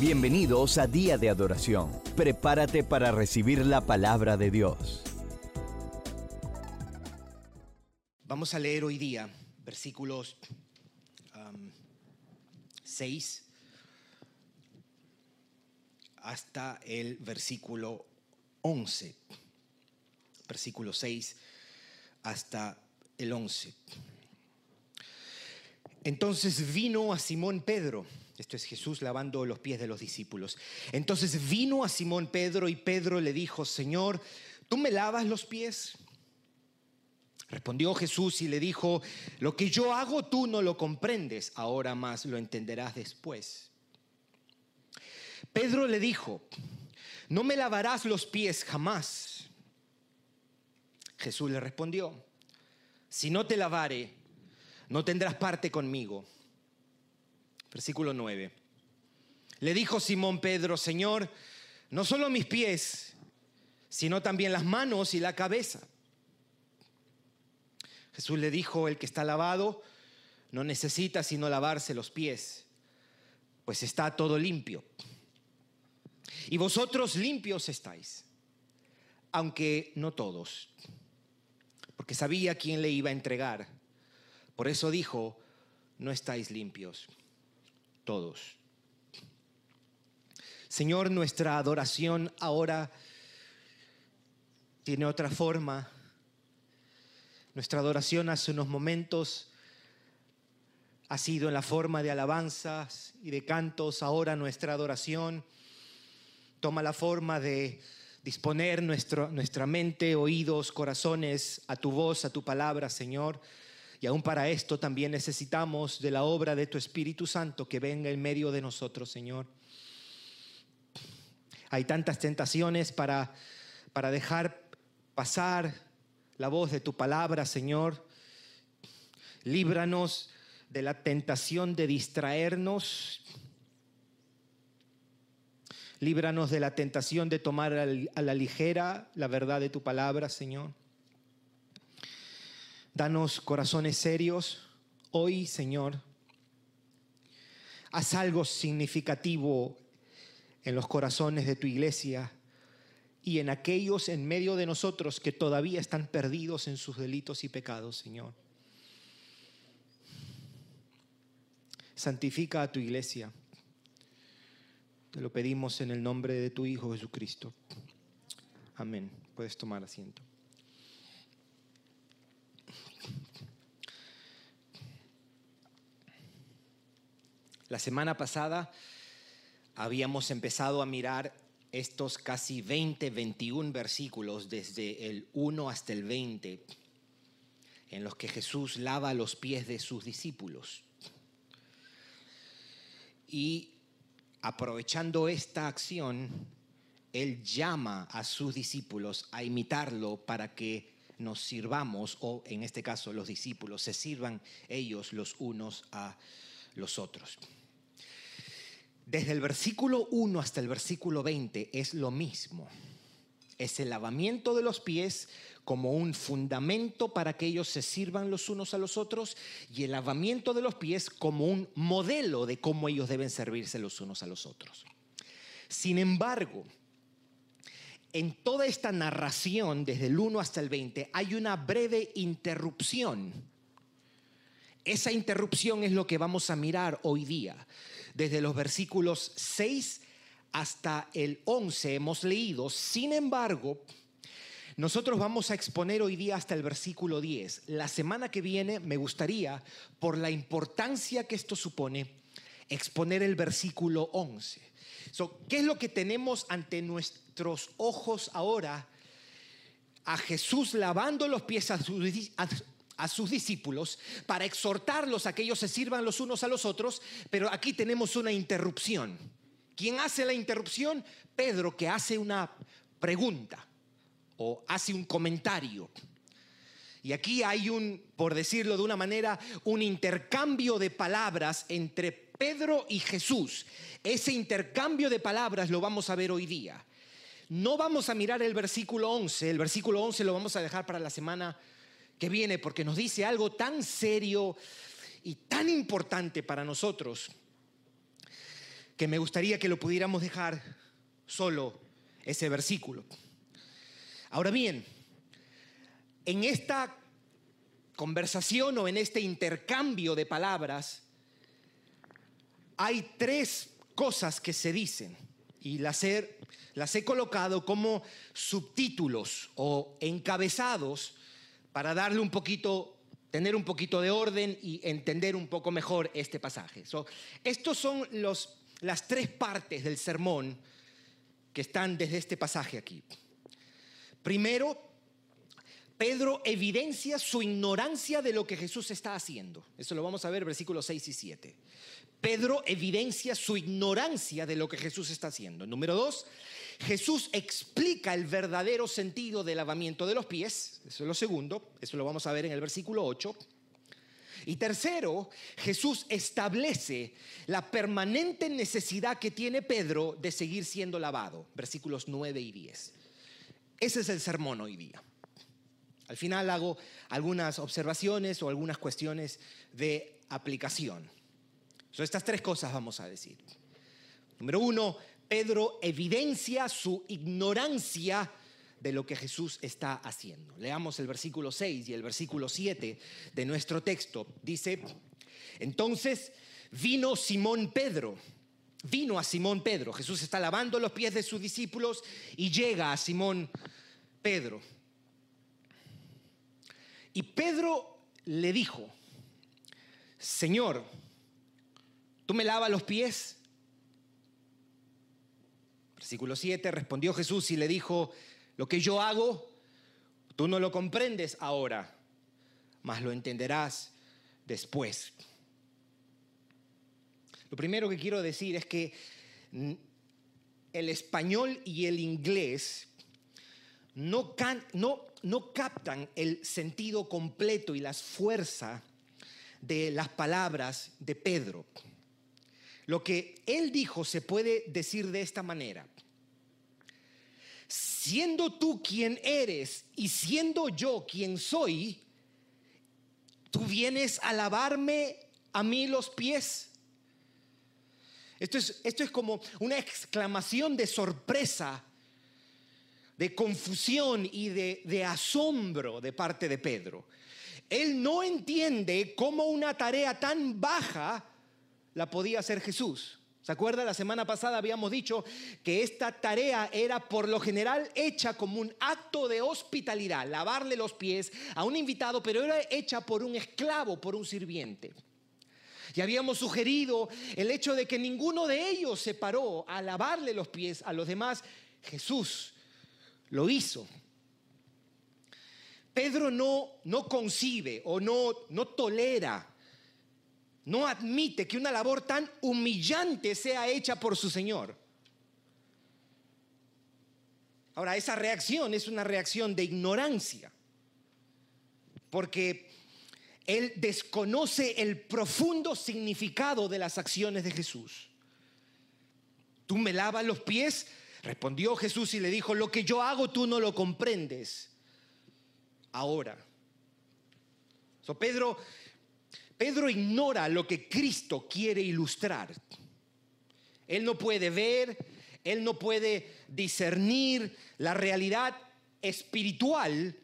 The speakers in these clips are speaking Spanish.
Bienvenidos a Día de Adoración. Prepárate para recibir la palabra de Dios. Vamos a leer hoy día versículos 6 hasta el versículo 11. Versículo 6 hasta el 11. Entonces vino a Simón Pedro esto es Jesús lavando los pies de los discípulos. Entonces vino a Simón Pedro y Pedro le dijo, Señor, ¿tú me lavas los pies? Respondió Jesús y le dijo, lo que yo hago tú no lo comprendes, ahora más lo entenderás después. Pedro le dijo, no me lavarás los pies jamás. Jesús le respondió, si no te lavare, no tendrás parte conmigo. Versículo 9. Le dijo Simón Pedro, Señor, no solo mis pies, sino también las manos y la cabeza. Jesús le dijo, el que está lavado no necesita sino lavarse los pies, pues está todo limpio. Y vosotros limpios estáis, aunque no todos, porque sabía quién le iba a entregar. Por eso dijo, no estáis limpios todos. Señor, nuestra adoración ahora tiene otra forma. Nuestra adoración hace unos momentos ha sido en la forma de alabanzas y de cantos. Ahora nuestra adoración toma la forma de disponer nuestra mente, oídos, corazones a tu voz, a tu palabra, Señor. Y aún para esto también necesitamos de la obra de tu Espíritu Santo que venga en medio de nosotros, Señor. Hay tantas tentaciones para, para dejar pasar la voz de tu palabra, Señor. Líbranos de la tentación de distraernos. Líbranos de la tentación de tomar a la ligera la verdad de tu palabra, Señor. Danos corazones serios hoy, Señor. Haz algo significativo en los corazones de tu iglesia y en aquellos en medio de nosotros que todavía están perdidos en sus delitos y pecados, Señor. Santifica a tu iglesia. Te lo pedimos en el nombre de tu Hijo Jesucristo. Amén. Puedes tomar asiento. La semana pasada habíamos empezado a mirar estos casi 20, 21 versículos desde el 1 hasta el 20 en los que Jesús lava los pies de sus discípulos. Y aprovechando esta acción, Él llama a sus discípulos a imitarlo para que nos sirvamos, o en este caso los discípulos, se sirvan ellos los unos a otros. Desde el versículo 1 hasta el versículo 20 es lo mismo. Es el lavamiento de los pies como un fundamento para que ellos se sirvan los unos a los otros y el lavamiento de los pies como un modelo de cómo ellos deben servirse los unos a los otros. Sin embargo, en toda esta narración, desde el 1 hasta el 20, hay una breve interrupción. Esa interrupción es lo que vamos a mirar hoy día desde los versículos 6 hasta el 11 hemos leído. Sin embargo, nosotros vamos a exponer hoy día hasta el versículo 10. La semana que viene me gustaría, por la importancia que esto supone, exponer el versículo 11. ¿Qué es lo que tenemos ante nuestros ojos ahora? A Jesús lavando los pies a sus, sus discípulos para exhortarlos a que ellos se sirvan los unos a los otros, pero aquí tenemos una interrupción. ¿Quién hace la interrupción? Pedro, que hace una pregunta o hace un comentario. Y aquí hay un, por decirlo de una manera, un intercambio de palabras entre Pedro y Jesús. Ese intercambio de palabras lo vamos a ver hoy día. No vamos a mirar el versículo 11, el versículo 11 lo vamos a dejar para la semana que viene porque nos dice algo tan serio y tan importante para nosotros. que me gustaría que lo pudiéramos dejar solo ese versículo. Ahora bien, en esta conversación o en este intercambio de palabras, hay tres cosas que se dicen y las he, las he colocado como subtítulos o encabezados para darle un poquito, tener un poquito de orden y entender un poco mejor este pasaje. So, estos son los, las tres partes del sermón que están desde este pasaje aquí. Primero, Pedro evidencia su ignorancia de lo que Jesús está haciendo. Eso lo vamos a ver versículos 6 y 7. Pedro evidencia su ignorancia de lo que Jesús está haciendo. Número dos, Jesús explica el verdadero sentido del lavamiento de los pies. Eso es lo segundo. Eso lo vamos a ver en el versículo 8. Y tercero, Jesús establece la permanente necesidad que tiene Pedro de seguir siendo lavado. Versículos 9 y 10. Ese es el sermón hoy día. Al final hago algunas observaciones o algunas cuestiones de aplicación. So, estas tres cosas vamos a decir. Número uno, Pedro evidencia su ignorancia de lo que Jesús está haciendo. Leamos el versículo 6 y el versículo 7 de nuestro texto. Dice, entonces vino Simón Pedro, vino a Simón Pedro. Jesús está lavando los pies de sus discípulos y llega a Simón Pedro. Y Pedro le dijo, Señor, ¿tú me lavas los pies? Versículo 7, respondió Jesús y le dijo, lo que yo hago, tú no lo comprendes ahora, mas lo entenderás después. Lo primero que quiero decir es que el español y el inglés no, no, no captan el sentido completo y las fuerzas de las palabras de Pedro. Lo que él dijo se puede decir de esta manera. Siendo tú quien eres y siendo yo quien soy, tú vienes a lavarme a mí los pies. Esto es, esto es como una exclamación de sorpresa, de confusión y de, de asombro de parte de Pedro. Él no entiende cómo una tarea tan baja la podía hacer Jesús. ¿Se acuerda? La semana pasada habíamos dicho que esta tarea era por lo general hecha como un acto de hospitalidad, lavarle los pies a un invitado, pero era hecha por un esclavo, por un sirviente. Y habíamos sugerido el hecho de que ninguno de ellos se paró a lavarle los pies a los demás. Jesús lo hizo. Pedro no, no concibe o no, no tolera no admite que una labor tan humillante sea hecha por su Señor. Ahora, esa reacción es una reacción de ignorancia, porque él desconoce el profundo significado de las acciones de Jesús. ¿Tú me lavas los pies? Respondió Jesús y le dijo, lo que yo hago tú no lo comprendes. Ahora. So, Pedro Pedro ignora lo que Cristo quiere ilustrar. Él no puede ver, él no puede discernir la realidad espiritual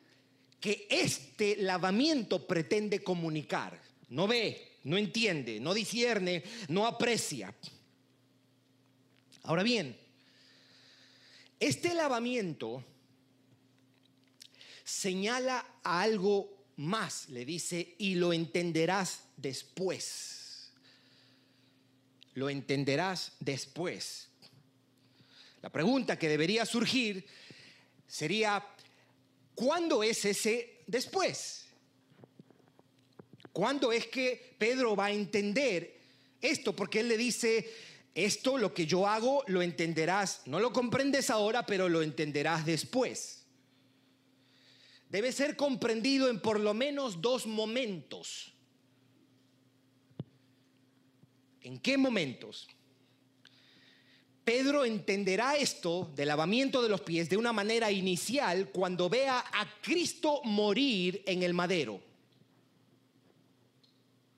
que este lavamiento pretende comunicar. No ve, no entiende, no discierne, no aprecia. Ahora bien, este lavamiento señala a algo más, le dice, y lo entenderás después. Lo entenderás después. La pregunta que debería surgir sería, ¿cuándo es ese después? ¿Cuándo es que Pedro va a entender esto? Porque él le dice, esto lo que yo hago lo entenderás, no lo comprendes ahora, pero lo entenderás después debe ser comprendido en por lo menos dos momentos. ¿En qué momentos? Pedro entenderá esto del lavamiento de los pies de una manera inicial cuando vea a Cristo morir en el madero.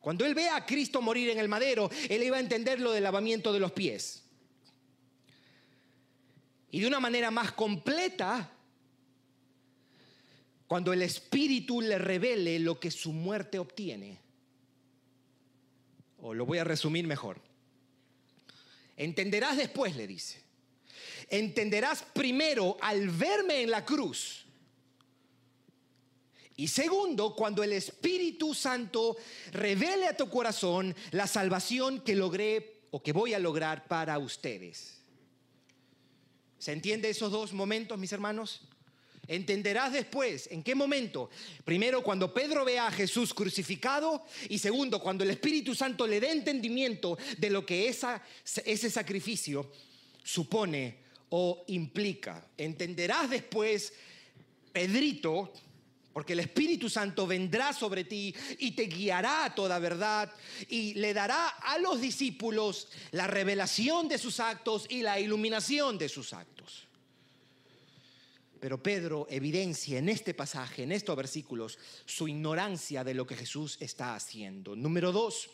Cuando él vea a Cristo morir en el madero, él iba a entender lo del lavamiento de los pies. Y de una manera más completa, cuando el Espíritu le revele lo que su muerte obtiene. O lo voy a resumir mejor. Entenderás después, le dice. Entenderás primero al verme en la cruz. Y segundo, cuando el Espíritu Santo revele a tu corazón la salvación que logré o que voy a lograr para ustedes. ¿Se entiende esos dos momentos, mis hermanos? Entenderás después en qué momento. Primero, cuando Pedro vea a Jesús crucificado y segundo, cuando el Espíritu Santo le dé entendimiento de lo que esa, ese sacrificio supone o implica. Entenderás después, Pedrito, porque el Espíritu Santo vendrá sobre ti y te guiará a toda verdad y le dará a los discípulos la revelación de sus actos y la iluminación de sus actos. Pero Pedro evidencia en este pasaje, en estos versículos, su ignorancia de lo que Jesús está haciendo. Número dos,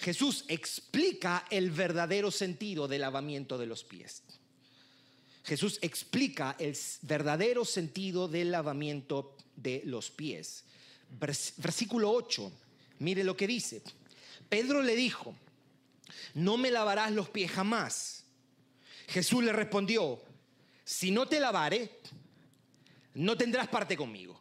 Jesús explica el verdadero sentido del lavamiento de los pies. Jesús explica el verdadero sentido del lavamiento de los pies. Versículo 8, mire lo que dice. Pedro le dijo, no me lavarás los pies jamás. Jesús le respondió, si no te lavare, no tendrás parte conmigo.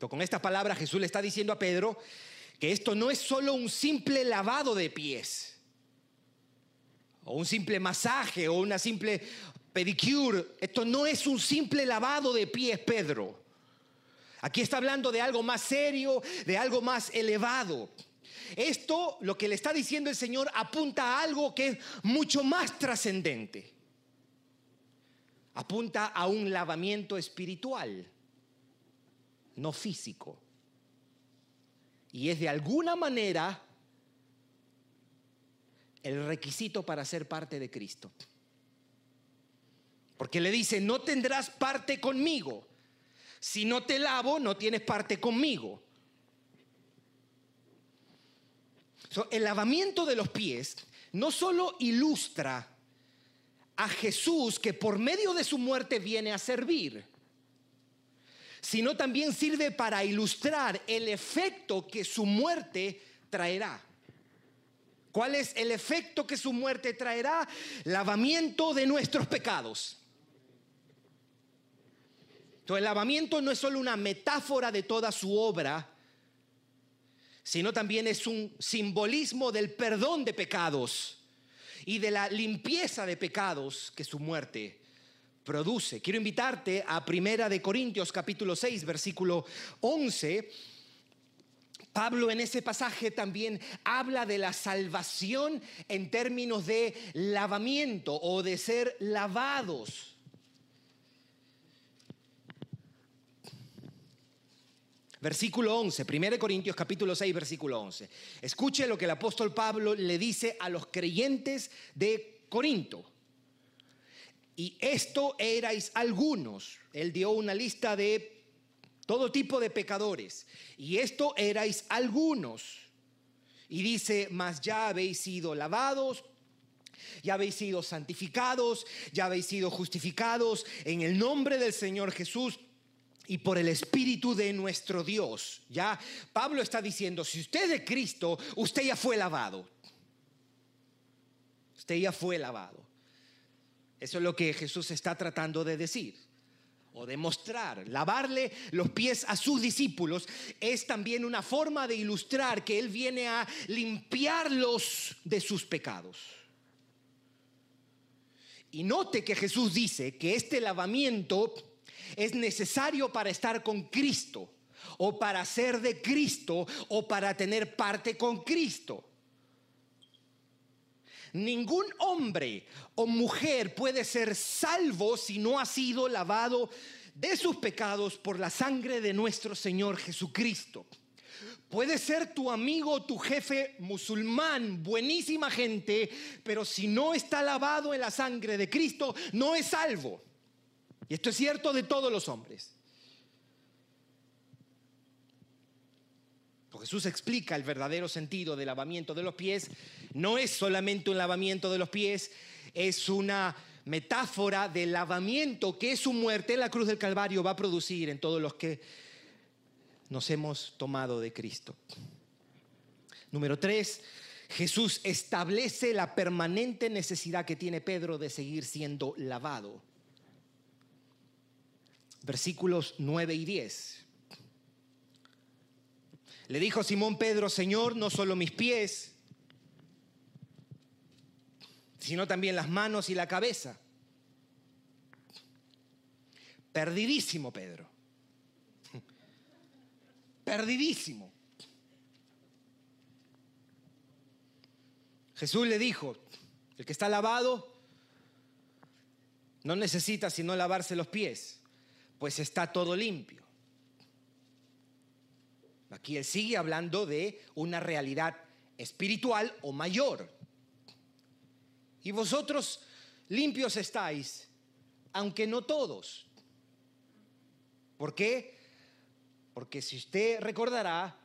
Con estas palabras Jesús le está diciendo a Pedro que esto no es solo un simple lavado de pies, o un simple masaje, o una simple pedicure. Esto no es un simple lavado de pies, Pedro. Aquí está hablando de algo más serio, de algo más elevado. Esto, lo que le está diciendo el Señor, apunta a algo que es mucho más trascendente. Apunta a un lavamiento espiritual, no físico. Y es de alguna manera el requisito para ser parte de Cristo. Porque le dice, no tendrás parte conmigo. Si no te lavo, no tienes parte conmigo. El lavamiento de los pies no solo ilustra a Jesús que por medio de su muerte viene a servir, sino también sirve para ilustrar el efecto que su muerte traerá. ¿Cuál es el efecto que su muerte traerá? Lavamiento de nuestros pecados. Entonces, el lavamiento no es solo una metáfora de toda su obra, sino también es un simbolismo del perdón de pecados y de la limpieza de pecados que su muerte produce. Quiero invitarte a Primera de Corintios capítulo 6 versículo 11. Pablo en ese pasaje también habla de la salvación en términos de lavamiento o de ser lavados. Versículo 11, 1 Corintios capítulo 6, versículo 11. Escuche lo que el apóstol Pablo le dice a los creyentes de Corinto. Y esto erais algunos. Él dio una lista de todo tipo de pecadores. Y esto erais algunos. Y dice, mas ya habéis sido lavados, ya habéis sido santificados, ya habéis sido justificados en el nombre del Señor Jesús y por el Espíritu de nuestro Dios. Ya Pablo está diciendo, si usted es de Cristo, usted ya fue lavado. Usted ya fue lavado. Eso es lo que Jesús está tratando de decir o demostrar. Lavarle los pies a sus discípulos es también una forma de ilustrar que Él viene a limpiarlos de sus pecados. Y note que Jesús dice que este lavamiento es necesario para estar con Cristo o para ser de Cristo o para tener parte con Cristo. Ningún hombre o mujer puede ser salvo si no ha sido lavado de sus pecados por la sangre de nuestro Señor Jesucristo. Puede ser tu amigo, tu jefe musulmán, buenísima gente, pero si no está lavado en la sangre de Cristo, no es salvo. Y esto es cierto de todos los hombres. Jesús explica el verdadero sentido del lavamiento de los pies. No es solamente un lavamiento de los pies, es una metáfora del lavamiento que su muerte en la cruz del Calvario va a producir en todos los que nos hemos tomado de Cristo. Número tres, Jesús establece la permanente necesidad que tiene Pedro de seguir siendo lavado. Versículos 9 y 10. Le dijo Simón Pedro, Señor, no solo mis pies, sino también las manos y la cabeza. Perdidísimo Pedro. Perdidísimo. Jesús le dijo, el que está lavado no necesita sino lavarse los pies, pues está todo limpio. Aquí él sigue hablando de una realidad espiritual o mayor. Y vosotros limpios estáis, aunque no todos. ¿Por qué? Porque si usted recordará,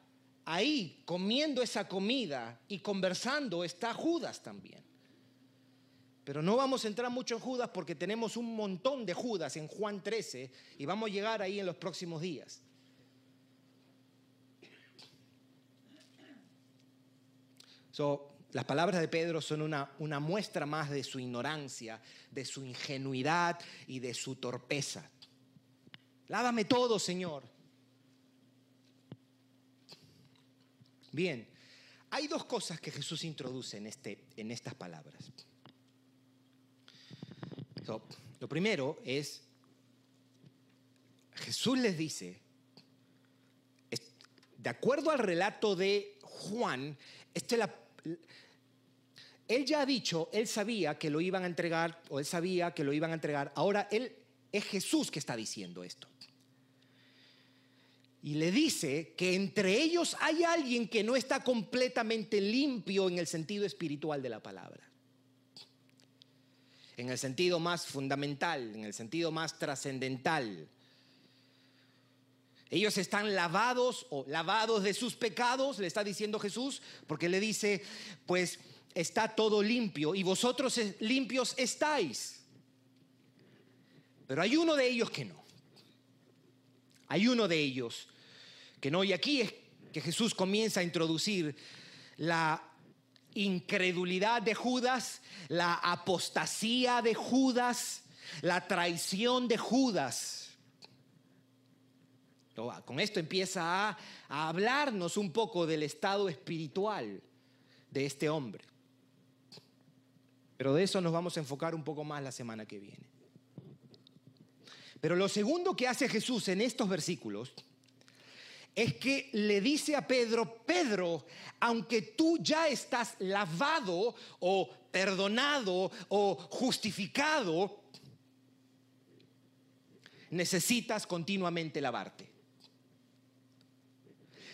ahí comiendo esa comida y conversando está Judas también. Pero no vamos a entrar mucho en Judas porque tenemos un montón de Judas en Juan 13 y vamos a llegar ahí en los próximos días. las palabras de Pedro son una, muestra más de su ignorancia, de su ingenuidad y de su torpeza. Lávame todo, Señor. Bien, hay dos cosas que Jesús introduce en, este, en estas palabras. Lo primero es, Jesús les dice, de acuerdo al relato de Juan, este él ya ha dicho, él sabía que lo iban a entregar, o él sabía que lo iban a entregar. Ahora él es Jesús que está diciendo esto y le dice que entre ellos hay alguien que no está completamente limpio en el sentido espiritual de la palabra. En el sentido más fundamental, en el sentido más trascendental. Ellos están lavados o lavados de sus pecados, le está diciendo Jesús, porque le dice, pues está todo limpio y vosotros limpios estáis. Pero hay uno de ellos que no. Hay uno de ellos que no. Y aquí es que Jesús comienza a introducir la incredulidad de Judas, la apostasía de Judas, la traición de Judas. Con esto empieza a, hablarnos un poco del estado espiritual de este hombre. Pero de eso nos vamos a enfocar un poco más la semana que viene. Pero lo segundo que hace Jesús en estos versículos es que le dice a Pedro, Pedro, aunque tú ya estás lavado o perdonado o justificado, necesitas continuamente lavarte.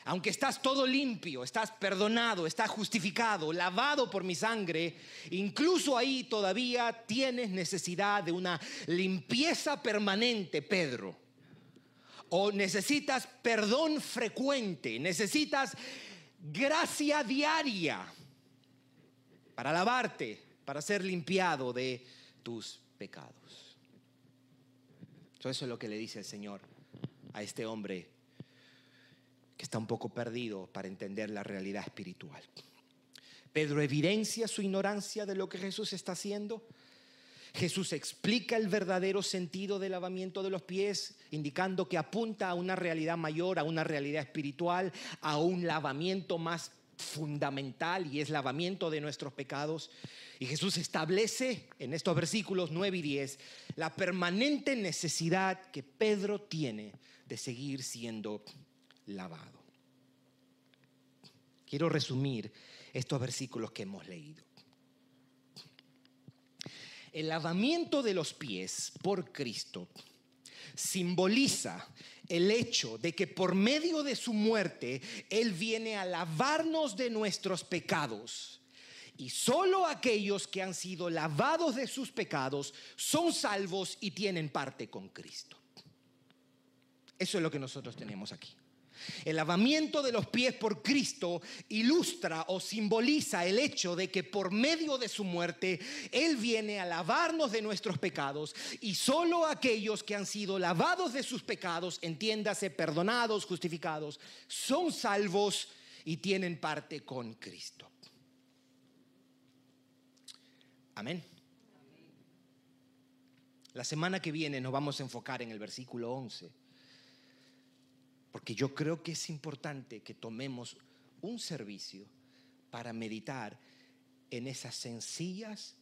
Aunque estás todo limpio, estás perdonado, estás justificado, lavado por mi sangre, incluso ahí todavía tienes necesidad de una limpieza permanente, Pedro o necesitas perdón frecuente, necesitas gracia diaria para lavarte, para ser limpiado de tus pecados. Eso es lo que le dice el Señor a este hombre que está un poco perdido para entender la realidad espiritual. Pedro evidencia su ignorancia de lo que Jesús está haciendo Jesús explica el verdadero sentido del lavamiento de los pies, indicando que apunta a una realidad mayor, a una realidad espiritual, a un lavamiento más fundamental y es lavamiento de nuestros pecados. Y Jesús establece en estos versículos 9 y 10 la permanente necesidad que Pedro tiene de seguir siendo lavado. Quiero resumir estos versículos que hemos leído. El lavamiento de los pies por Cristo simboliza el hecho de que por medio de su muerte Él viene a lavarnos de nuestros pecados. Y solo aquellos que han sido lavados de sus pecados son salvos y tienen parte con Cristo. Eso es lo que nosotros tenemos aquí. El lavamiento de los pies por Cristo ilustra o simboliza el hecho de que por medio de su muerte Él viene a lavarnos de nuestros pecados y solo aquellos que han sido lavados de sus pecados, entiéndase, perdonados, justificados, son salvos y tienen parte con Cristo. Amén. La semana que viene nos vamos a enfocar en el versículo 11 porque yo creo que es importante que tomemos un servicio para meditar en esas sencillas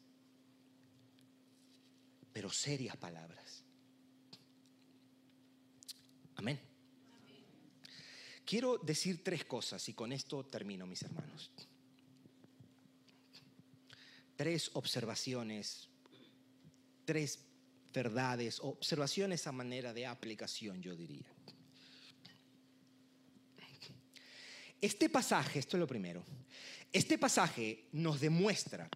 pero serias palabras. Amén. Quiero decir tres cosas y con esto termino, mis hermanos. Tres observaciones, tres verdades, observaciones a manera de aplicación, yo diría. Este pasaje, esto es lo primero, este pasaje nos demuestra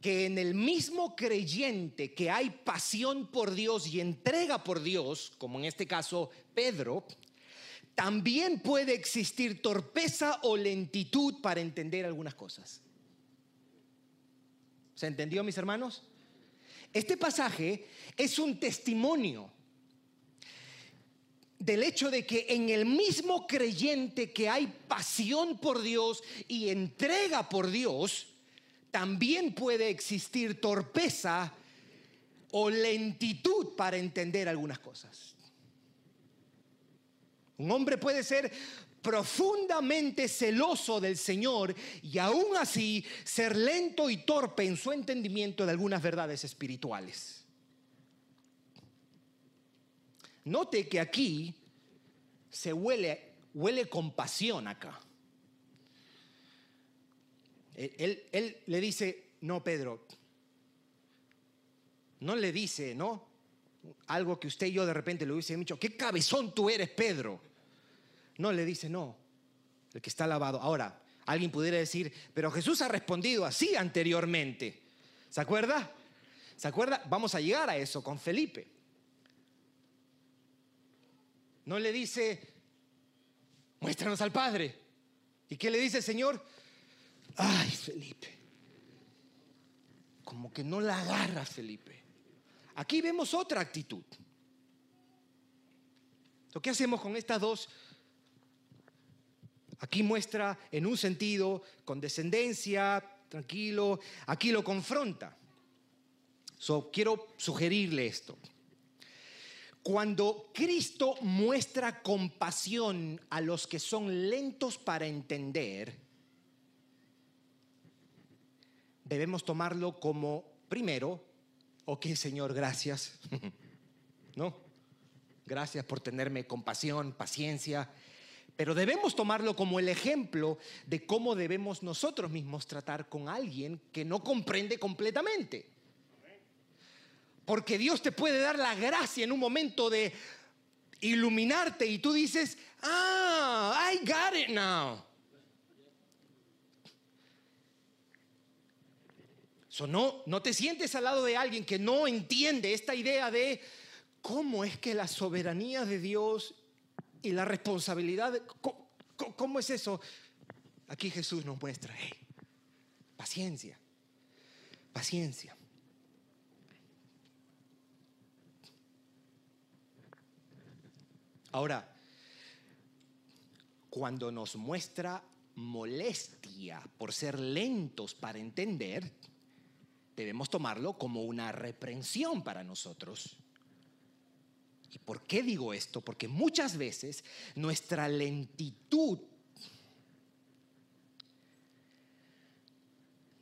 que en el mismo creyente que hay pasión por Dios y entrega por Dios, como en este caso Pedro, también puede existir torpeza o lentitud para entender algunas cosas. ¿Se entendió, mis hermanos? Este pasaje es un testimonio del hecho de que en el mismo creyente que hay pasión por Dios y entrega por Dios, también puede existir torpeza o lentitud para entender algunas cosas. Un hombre puede ser profundamente celoso del Señor y aún así ser lento y torpe en su entendimiento de algunas verdades espirituales. Note que aquí se huele, huele compasión acá. Él, él, le dice, no, Pedro, no le dice, ¿no? Algo que usted y yo de repente le hubiese dicho, qué cabezón tú eres, Pedro. No, le dice, no, el que está lavado. Ahora, alguien pudiera decir, pero Jesús ha respondido así anteriormente. ¿Se acuerda? ¿Se acuerda? Vamos a llegar a eso con Felipe. No le dice, muéstranos al Padre. ¿Y qué le dice el Señor? Ay, Felipe. Como que no la agarra Felipe. Aquí vemos otra actitud. ¿Lo que hacemos con estas dos? Aquí muestra en un sentido condescendencia, tranquilo. Aquí lo confronta. So, quiero sugerirle esto. Cuando Cristo muestra compasión a los que son lentos para entender, debemos tomarlo como, primero, ok Señor, gracias, ¿no? Gracias por tenerme compasión, paciencia, pero debemos tomarlo como el ejemplo de cómo debemos nosotros mismos tratar con alguien que no comprende completamente. Porque Dios te puede dar la gracia en un momento de iluminarte y tú dices, ah, I got it now. So, no, no te sientes al lado de alguien que no entiende esta idea de cómo es que la soberanía de Dios y la responsabilidad, ¿cómo, cómo es eso? Aquí Jesús nos muestra, hey, paciencia, paciencia. Ahora, cuando nos muestra molestia por ser lentos para entender, debemos tomarlo como una reprensión para nosotros. ¿Y por qué digo esto? Porque muchas veces nuestra lentitud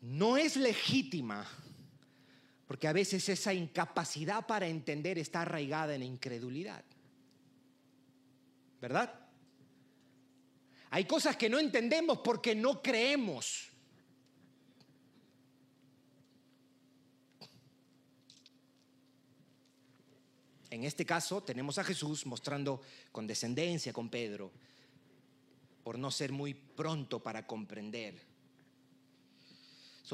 no es legítima, porque a veces esa incapacidad para entender está arraigada en incredulidad. ¿Verdad? Hay cosas que no entendemos porque no creemos. En este caso tenemos a Jesús mostrando condescendencia con Pedro por no ser muy pronto para comprender.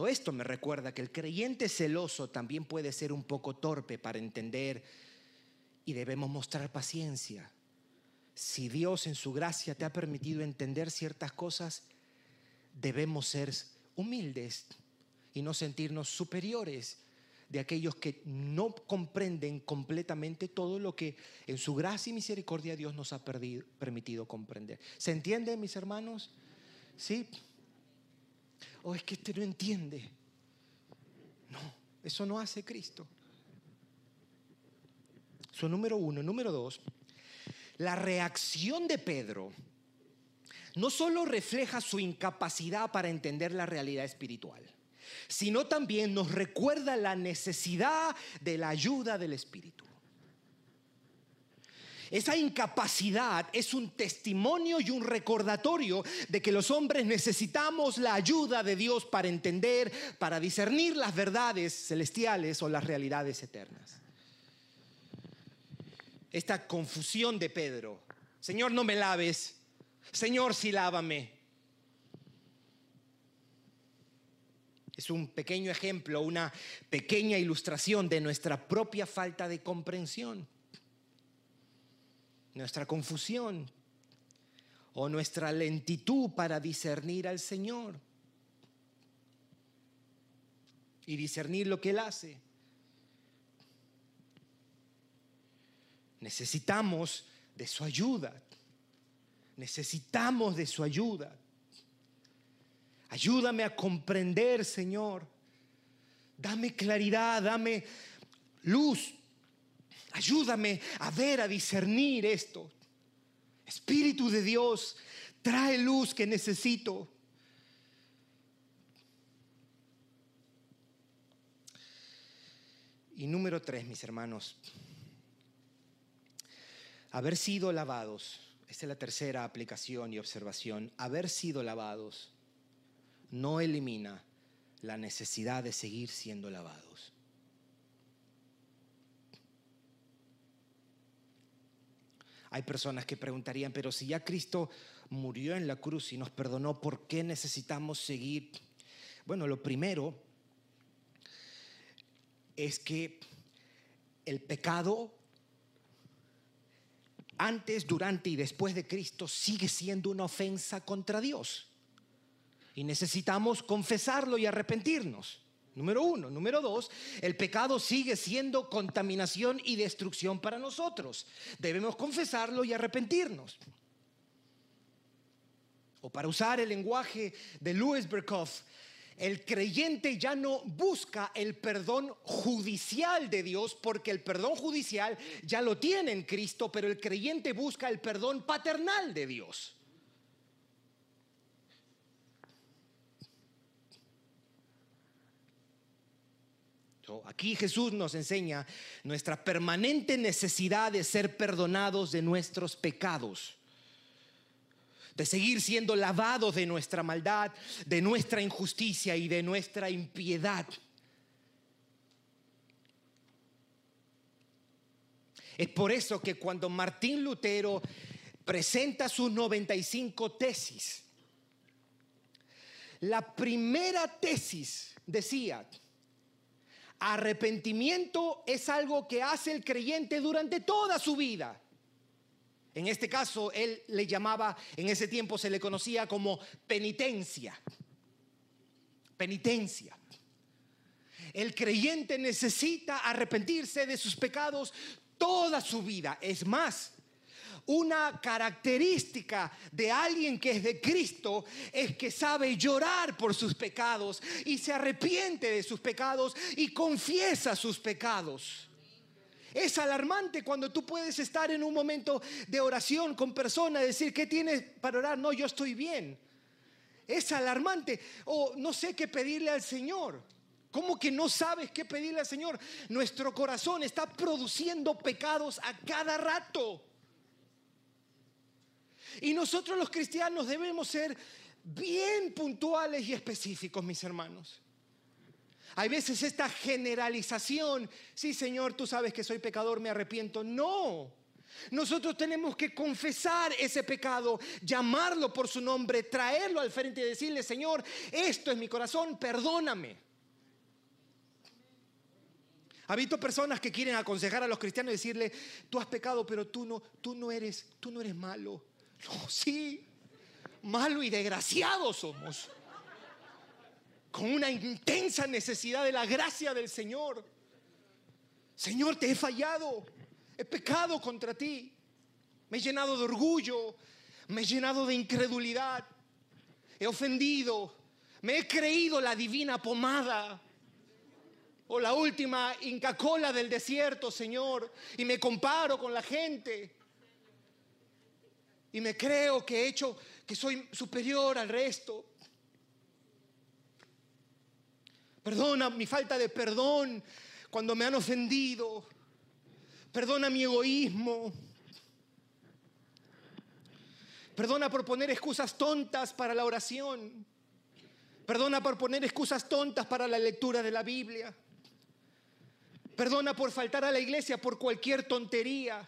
esto me recuerda que el creyente celoso también puede ser un poco torpe para entender y debemos mostrar paciencia si Dios en su gracia te ha permitido entender ciertas cosas, debemos ser humildes y no sentirnos superiores de aquellos que no comprenden completamente todo lo que en su gracia y misericordia Dios nos ha permitido comprender. ¿Se entiende, mis hermanos? ¿Sí? O es que este no entiende. No, eso no hace Cristo. Eso número uno. Número dos, la reacción de Pedro no solo refleja su incapacidad para entender la realidad espiritual, sino también nos recuerda la necesidad de la ayuda del Espíritu. Esa incapacidad es un testimonio y un recordatorio de que los hombres necesitamos la ayuda de Dios para entender, para discernir las verdades celestiales o las realidades eternas. Esta confusión de Pedro, Señor, no me laves, Señor, sí lávame. Es un pequeño ejemplo, una pequeña ilustración de nuestra propia falta de comprensión, nuestra confusión o nuestra lentitud para discernir al Señor y discernir lo que Él hace. Necesitamos de su ayuda. Necesitamos de su ayuda. Ayúdame a comprender, Señor. Dame claridad, dame luz. Ayúdame a ver, a discernir esto. Espíritu de Dios, trae luz que necesito. Y número tres, mis hermanos, haber sido lavados. Esta es la tercera aplicación y observación. Haber sido lavados no elimina la necesidad de seguir siendo lavados. Hay personas que preguntarían, pero si ya Cristo murió en la cruz y nos perdonó, ¿por qué necesitamos seguir? Bueno, lo primero es que el pecado antes, durante y después de Cristo sigue siendo una ofensa contra Dios. Y necesitamos confesarlo y arrepentirnos. Número uno. Número dos, el pecado sigue siendo contaminación y destrucción para nosotros. Debemos confesarlo y arrepentirnos. O para usar el lenguaje de Louis Berkhoff, el creyente ya no busca el perdón judicial de Dios porque el perdón judicial ya lo tiene en Cristo, pero el creyente busca el perdón paternal de Dios. Aquí Jesús nos enseña nuestra permanente necesidad de ser perdonados de nuestros pecados, de seguir siendo lavados de nuestra maldad, de nuestra injusticia y de nuestra impiedad. Es por eso que cuando Martín Lutero presenta sus 95 tesis, la primera tesis decía, Arrepentimiento es algo que hace el creyente durante toda su vida. En este caso, él le llamaba, en ese tiempo se le conocía como penitencia. Penitencia. El creyente necesita arrepentirse de sus pecados toda su vida. Es más, una característica de alguien que es de Cristo es que sabe llorar por sus pecados y se arrepiente de sus pecados y confiesa sus pecados. Es alarmante cuando tú puedes estar en un momento de oración con personas decir, ¿qué tienes para orar? No, yo estoy bien. Es alarmante. O no sé qué pedirle al Señor. ¿Cómo que no sabes qué pedirle al Señor? Nuestro corazón está produciendo pecados a cada rato. Y nosotros los cristianos debemos ser bien puntuales y específicos, mis hermanos. Hay veces esta generalización, sí Señor, tú sabes que soy pecador, me arrepiento. No, nosotros tenemos que confesar ese pecado, llamarlo por su nombre, traerlo al frente y decirle, Señor, esto es mi corazón, perdóname. Ha visto personas que quieren aconsejar a los cristianos y decirle, tú has pecado, pero tú no, tú no eres, tú no eres malo. No, sí, malo y desgraciado somos. Con una intensa necesidad de la gracia del Señor. Señor, te he fallado, he pecado contra ti, me he llenado de orgullo, me he llenado de incredulidad, he ofendido, me he creído la divina pomada o la última Inca Cola del desierto, Señor, y me comparo con la gente. Y me creo que he hecho, que soy superior al resto. Perdona mi falta de perdón cuando me han ofendido. Perdona mi egoísmo. Perdona por poner excusas tontas para la oración. Perdona por poner excusas tontas para la lectura de la Biblia. Perdona por faltar a la iglesia por cualquier tontería.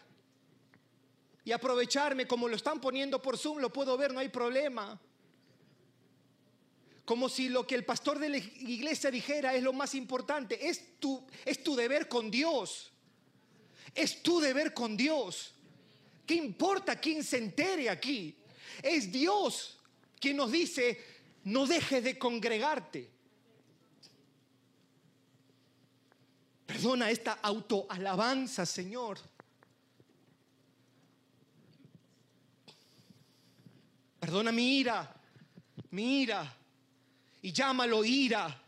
Y aprovecharme como lo están poniendo por Zoom, lo puedo ver, no hay problema. Como si lo que el pastor de la iglesia dijera es lo más importante. Es tu, es tu deber con Dios. Es tu deber con Dios. ¿Qué importa quién se entere aquí? Es Dios quien nos dice, no dejes de congregarte. Perdona esta autoalabanza, Señor. Perdona mi ira, mi ira. Y llámalo ira,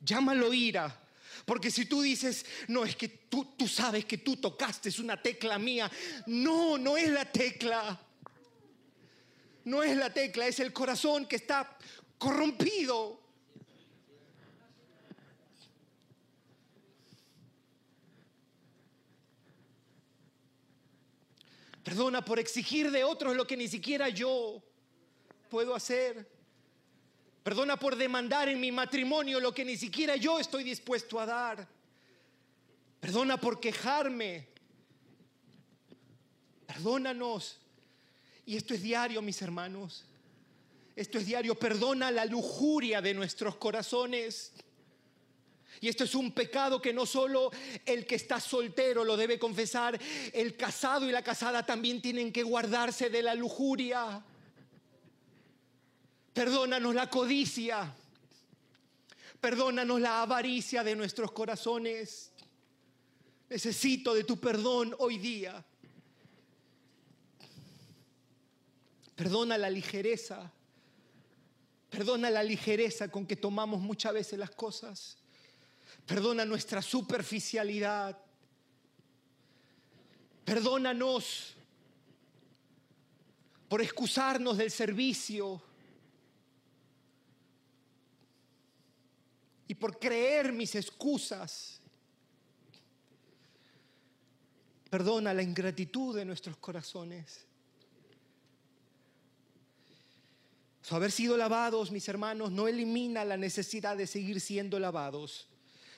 llámalo ira. Porque si tú dices, no, es que tú, tú sabes que tú tocaste, una tecla mía. No, no es la tecla. No es la tecla, es el corazón que está corrompido. Perdona por exigir de otros lo que ni siquiera yo puedo hacer. Perdona por demandar en mi matrimonio lo que ni siquiera yo estoy dispuesto a dar. Perdona por quejarme. Perdónanos. Y esto es diario, mis hermanos. Esto es diario. Perdona la lujuria de nuestros corazones. Y esto es un pecado que no solo el que está soltero lo debe confesar, el casado y la casada también tienen que guardarse de la lujuria. Perdónanos la codicia. Perdónanos la avaricia de nuestros corazones. Necesito de tu perdón hoy día. Perdona la ligereza. Perdona la ligereza con que tomamos muchas veces las cosas. Perdona nuestra superficialidad. Perdónanos por excusarnos del servicio y por creer mis excusas. Perdona la ingratitud de nuestros corazones. haber sido lavados, mis hermanos, no elimina la necesidad de seguir siendo lavados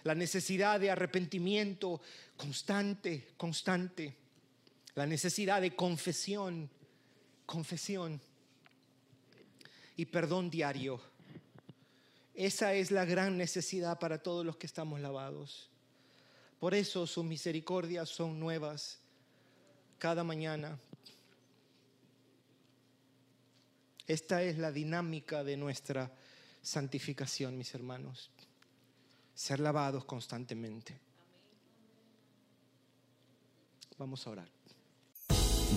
la necesidad de arrepentimiento constante, constante, la necesidad de confesión, confesión y perdón diario. Esa es la gran necesidad para todos los que estamos lavados. Por eso sus misericordias son nuevas cada mañana. Esta es la dinámica de nuestra santificación, mis hermanos ser lavados constantemente. Vamos a orar.